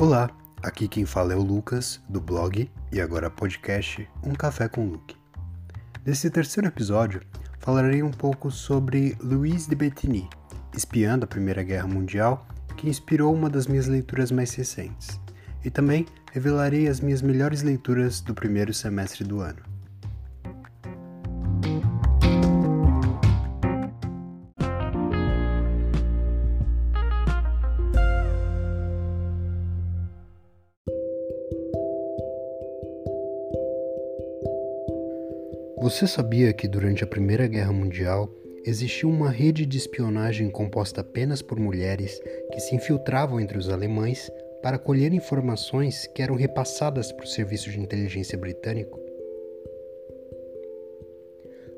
Olá, aqui quem fala é o Lucas, do blog e agora podcast Um Café com Luke. Nesse terceiro episódio, falarei um pouco sobre Louise de Bettigny, espiã da Primeira Guerra Mundial, que inspirou uma das minhas leituras mais recentes, e também revelarei as minhas melhores leituras do primeiro semestre do ano. Você sabia que durante a Primeira Guerra Mundial existiu uma rede de espionagem composta apenas por mulheres que se infiltravam entre os alemães para colher informações que eram repassadas para o serviço de inteligência britânico?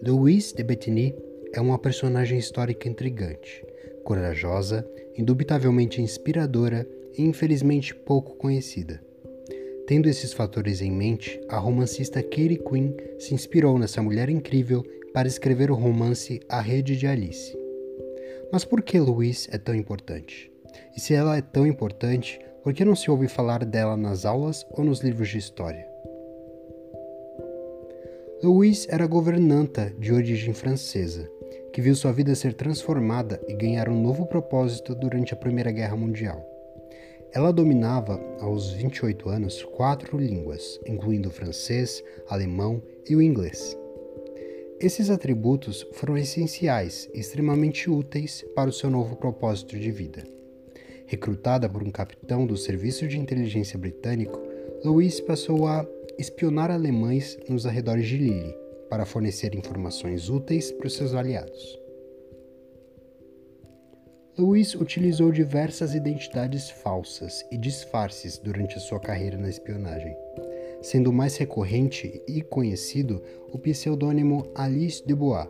Louise de Bettigny é uma personagem histórica intrigante, corajosa, indubitavelmente inspiradora e infelizmente pouco conhecida. Tendo esses fatores em mente, a romancista Katie Quinn se inspirou nessa mulher incrível para escrever o romance A Rede de Alice. Mas por que Louise é tão importante? E se ela é tão importante, por que não se ouve falar dela nas aulas ou nos livros de história? Louise era governanta de origem francesa, que viu sua vida ser transformada e ganhar um novo propósito durante a Primeira Guerra Mundial. Ela dominava, aos 28 anos, quatro línguas, incluindo o francês, alemão e o inglês. Esses atributos foram essenciais e extremamente úteis para o seu novo propósito de vida. Recrutada por um capitão do Serviço de Inteligência Britânico, Louise passou a espionar alemães nos arredores de Lille para fornecer informações úteis para os seus aliados. Louis utilizou diversas identidades falsas e disfarces durante a sua carreira na espionagem, sendo mais recorrente e conhecido o pseudônimo Alice Dubois.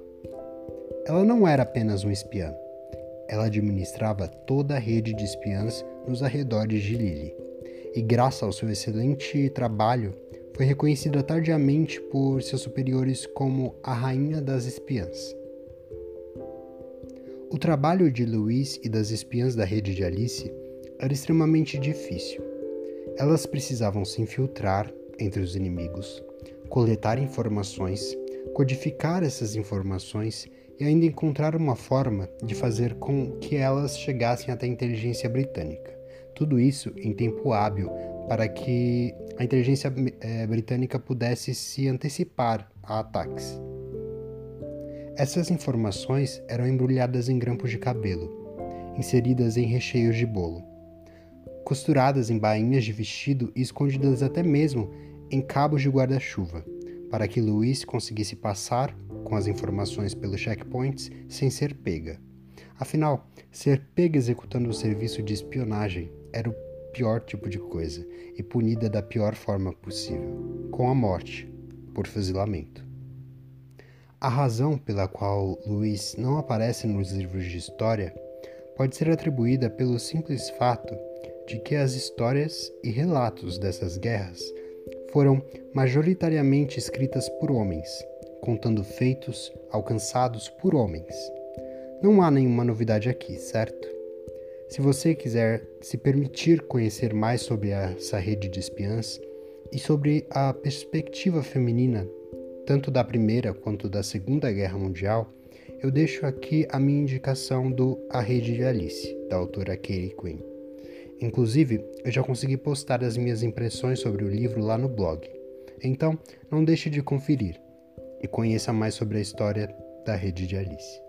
Ela não era apenas um espiã, ela administrava toda a rede de espiãs nos arredores de Lille, e graças ao seu excelente trabalho, foi reconhecida tardiamente por seus superiores como a Rainha das Espiãs. O trabalho de Louise e das espiãs da rede de Alice era extremamente difícil. Elas precisavam se infiltrar entre os inimigos, coletar informações, codificar essas informações e ainda encontrar uma forma de fazer com que elas chegassem até a inteligência britânica. Tudo isso em tempo hábil para que a inteligência é, britânica pudesse se antecipar a ataques. Essas informações eram embrulhadas em grampos de cabelo, inseridas em recheios de bolo, costuradas em bainhas de vestido e escondidas até mesmo em cabos de guarda-chuva, para que Luiz conseguisse passar com as informações pelos checkpoints sem ser pega. Afinal, ser pega executando o serviço de espionagem era o pior tipo de coisa e punida da pior forma possível, com a morte, por fuzilamento. A razão pela qual Luiz não aparece nos livros de história pode ser atribuída pelo simples fato de que as histórias e relatos dessas guerras foram majoritariamente escritas por homens, contando feitos alcançados por homens. Não há nenhuma novidade aqui, certo? Se você quiser se permitir conhecer mais sobre essa rede de espiãs e sobre a perspectiva feminina tanto da Primeira quanto da Segunda Guerra Mundial, eu deixo aqui a minha indicação do A Rede de Alice, da autora Katie Quinn. Inclusive, eu já consegui postar as minhas impressões sobre o livro lá no blog. Então, não deixe de conferir e conheça mais sobre a história da Rede de Alice.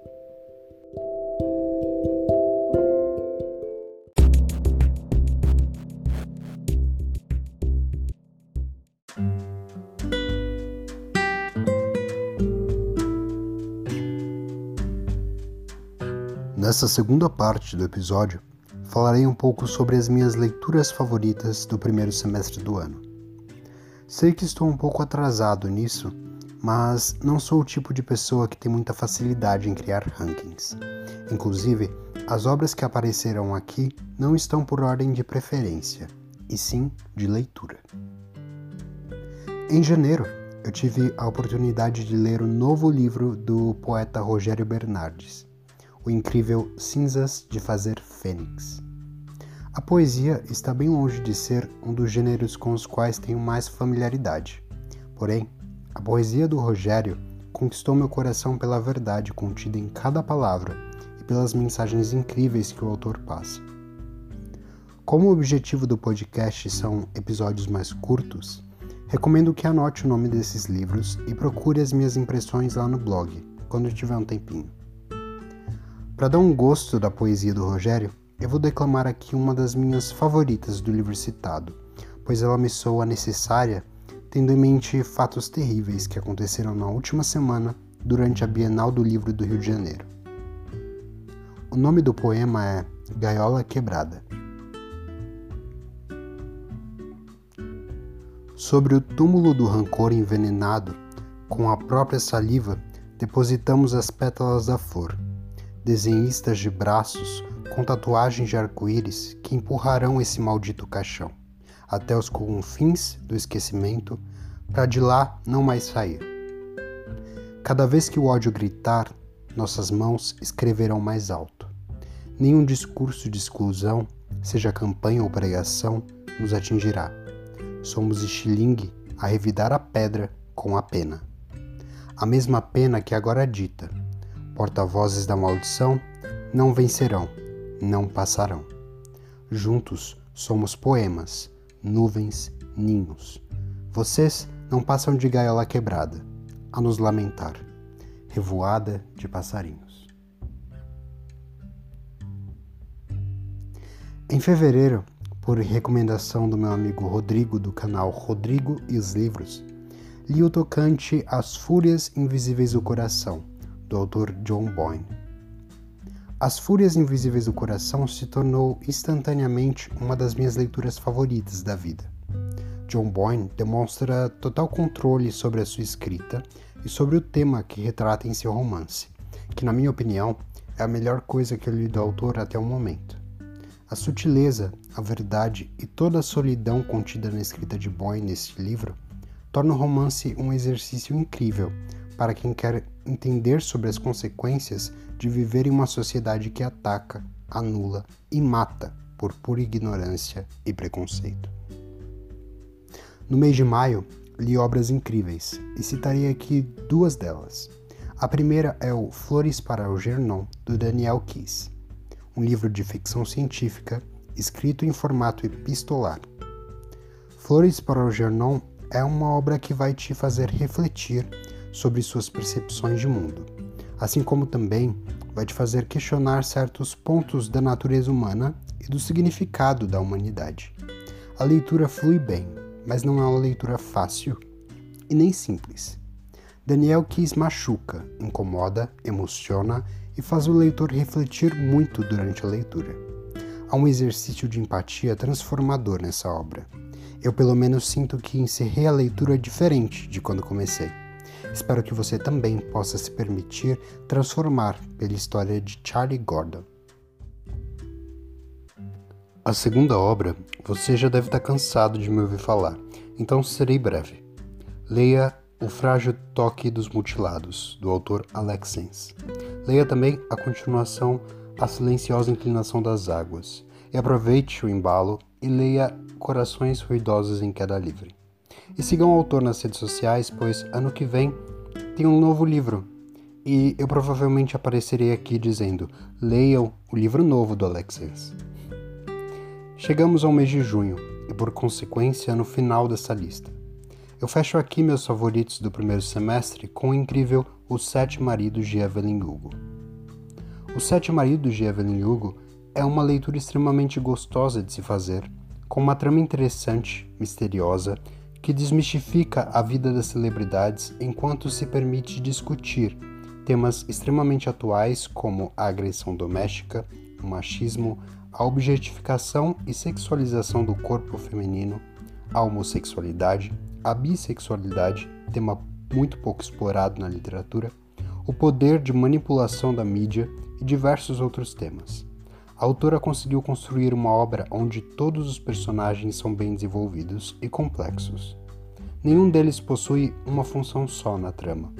Nessa segunda parte do episódio, falarei um pouco sobre as minhas leituras favoritas do primeiro semestre do ano. Sei que estou um pouco atrasado nisso, mas não sou o tipo de pessoa que tem muita facilidade em criar rankings. Inclusive, as obras que aparecerão aqui não estão por ordem de preferência, e sim de leitura. Em janeiro, eu tive a oportunidade de ler o novo livro do poeta Rogério Bernardes, o incrível Cinzas de Fazer Fênix. A poesia está bem longe de ser um dos gêneros com os quais tenho mais familiaridade. Porém, a poesia do Rogério conquistou meu coração pela verdade contida em cada palavra e pelas mensagens incríveis que o autor passa. Como o objetivo do podcast são episódios mais curtos, recomendo que anote o nome desses livros e procure as minhas impressões lá no blog, quando tiver um tempinho. Para dar um gosto da poesia do Rogério, eu vou declamar aqui uma das minhas favoritas do livro citado, pois ela me soa necessária, tendo em mente fatos terríveis que aconteceram na última semana durante a Bienal do Livro do Rio de Janeiro. O nome do poema é Gaiola Quebrada. Sobre o túmulo do rancor envenenado, com a própria saliva, depositamos as pétalas da flor. Desenhistas de braços com tatuagens de arco-íris que empurrarão esse maldito caixão até os confins do esquecimento, para de lá não mais sair. Cada vez que o ódio gritar, nossas mãos escreverão mais alto. Nenhum discurso de exclusão, seja campanha ou pregação, nos atingirá. Somos estilingue a revidar a pedra com a pena. A mesma pena que agora dita: porta-vozes da maldição não vencerão não passarão. Juntos somos poemas, nuvens, ninhos. Vocês não passam de gaiola quebrada, a nos lamentar, revoada de passarinhos. Em fevereiro, por recomendação do meu amigo Rodrigo do canal Rodrigo e os Livros, li o tocante As Fúrias Invisíveis do Coração, do autor John Boyne. As Fúrias Invisíveis do Coração se tornou instantaneamente uma das minhas leituras favoritas da vida. John Boyne demonstra total controle sobre a sua escrita e sobre o tema que retrata em seu romance, que, na minha opinião, é a melhor coisa que eu li do autor até o momento. A sutileza, a verdade e toda a solidão contida na escrita de Boyne neste livro torna o romance um exercício incrível para quem quer entender sobre as consequências de viver em uma sociedade que ataca, anula e mata por pura ignorância e preconceito. No mês de maio, li obras incríveis e citarei aqui duas delas. A primeira é o Flores para o Gernon, do Daniel Kiss, um livro de ficção científica escrito em formato epistolar. Flores para o Gernon é uma obra que vai te fazer refletir sobre suas percepções de mundo, assim como também vai te fazer questionar certos pontos da natureza humana e do significado da humanidade. A leitura flui bem, mas não é uma leitura fácil e nem simples. Daniel Kiss machuca, incomoda, emociona e faz o leitor refletir muito durante a leitura. Há um exercício de empatia transformador nessa obra. Eu, pelo menos, sinto que encerrei a leitura diferente de quando comecei. Espero que você também possa se permitir transformar pela história de Charlie Gordon. A segunda obra, você já deve estar cansado de me ouvir falar, então serei breve. Leia O Frágil Toque dos Mutilados, do autor Alex Sens. Leia também a continuação A Silenciosa Inclinação das Águas, e aproveite o embalo e leia Corações Ruidosos em Queda Livre. E sigam o autor nas redes sociais, pois ano que vem tem um novo livro. E eu provavelmente aparecerei aqui dizendo: leiam o livro novo do Alexis. Chegamos ao mês de junho e, por consequência, no final dessa lista. Eu fecho aqui meus favoritos do primeiro semestre com o incrível Os Sete Maridos de Evelyn Hugo. Os Sete Maridos de Evelyn Hugo é uma leitura extremamente gostosa de se fazer, com uma trama interessante, misteriosa que desmistifica a vida das celebridades enquanto se permite discutir temas extremamente atuais como a agressão doméstica, o machismo, a objetificação e sexualização do corpo feminino, a homossexualidade, a bissexualidade, tema muito pouco explorado na literatura, o poder de manipulação da mídia e diversos outros temas. A autora conseguiu construir uma obra onde todos os personagens são bem desenvolvidos e complexos. Nenhum deles possui uma função só na trama.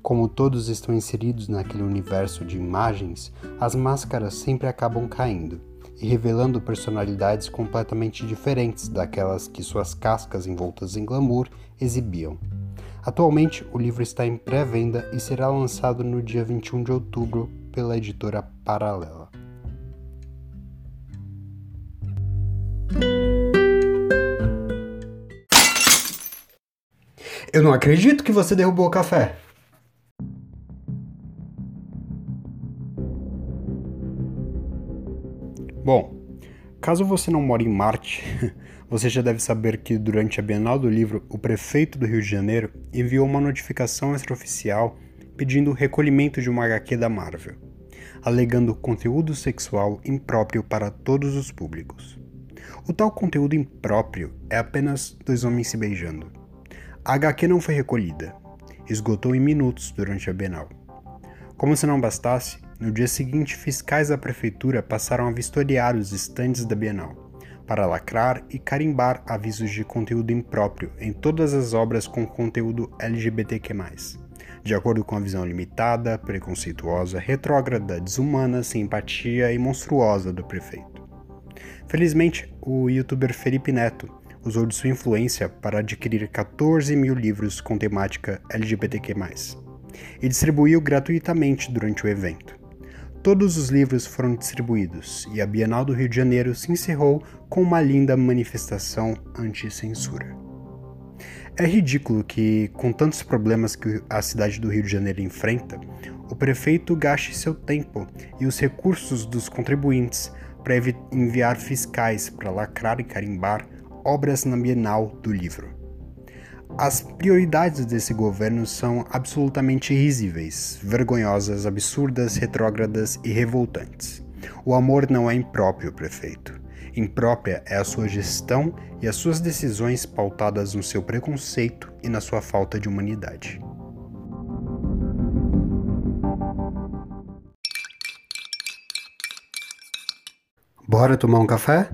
Como todos estão inseridos naquele universo de imagens, as máscaras sempre acabam caindo, e revelando personalidades completamente diferentes daquelas que suas cascas envoltas em glamour exibiam. Atualmente, o livro está em pré-venda e será lançado no dia 21 de outubro pela editora Paralela. Eu não acredito que você derrubou o café. Bom, caso você não mora em Marte, você já deve saber que durante a Bienal do Livro, o prefeito do Rio de Janeiro enviou uma notificação extraoficial pedindo o recolhimento de uma HQ da Marvel, alegando conteúdo sexual impróprio para todos os públicos. O tal conteúdo impróprio é apenas dois homens se beijando. A HQ não foi recolhida, esgotou em minutos durante a Bienal. Como se não bastasse, no dia seguinte, fiscais da prefeitura passaram a vistoriar os estandes da Bienal, para lacrar e carimbar avisos de conteúdo impróprio em todas as obras com conteúdo LGBTQ+, de acordo com a visão limitada, preconceituosa, retrógrada, desumana, sem empatia e monstruosa do prefeito. Felizmente, o youtuber Felipe Neto usou de sua influência para adquirir 14 mil livros com temática LGBTQ+, e distribuiu gratuitamente durante o evento. Todos os livros foram distribuídos e a Bienal do Rio de Janeiro se encerrou com uma linda manifestação anti-censura. É ridículo que, com tantos problemas que a cidade do Rio de Janeiro enfrenta, o prefeito gaste seu tempo e os recursos dos contribuintes para enviar fiscais para lacrar e carimbar obras na Bienal do Livro. As prioridades desse governo são absolutamente risíveis, vergonhosas, absurdas, retrógradas e revoltantes. O amor não é impróprio, prefeito. Imprópria é a sua gestão e as suas decisões pautadas no seu preconceito e na sua falta de humanidade. Bora tomar um café?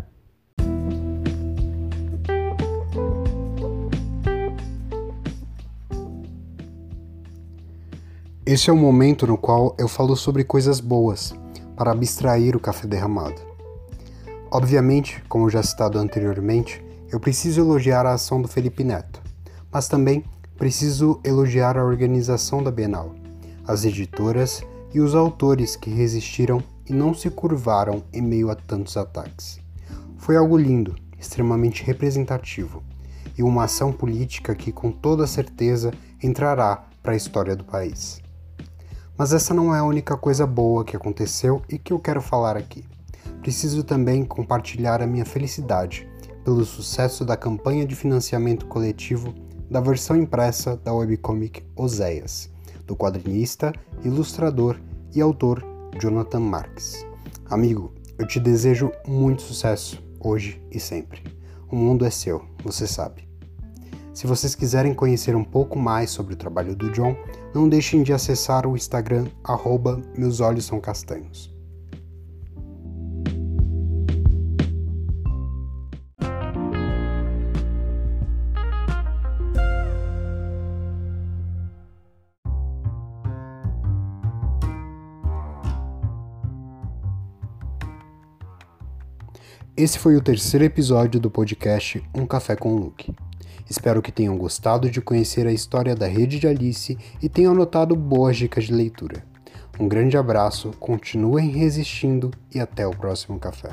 Esse é o momento no qual eu falo sobre coisas boas, para abstrair o café derramado. Obviamente, como já citado anteriormente, eu preciso elogiar a ação do Felipe Neto, mas também preciso elogiar a organização da Bienal, as editoras e os autores que resistiram e não se curvaram em meio a tantos ataques. Foi algo lindo, extremamente representativo e uma ação política que com toda certeza entrará para a história do país. Mas essa não é a única coisa boa que aconteceu e que eu quero falar aqui. Preciso também compartilhar a minha felicidade pelo sucesso da campanha de financiamento coletivo da versão impressa da webcomic Oséias, do quadrinista, ilustrador e autor Jonathan Marks. Amigo, eu te desejo muito sucesso hoje e sempre. O mundo é seu, você sabe. Se vocês quiserem conhecer um pouco mais sobre o trabalho do John, não deixem de acessar o Instagram arroba Meus Olhos São Castanhos. Esse foi o terceiro episódio do podcast Um Café com Luke. Espero que tenham gostado de conhecer a história da rede de Alice e tenham anotado boas dicas de leitura. Um grande abraço, continuem resistindo e até o próximo café.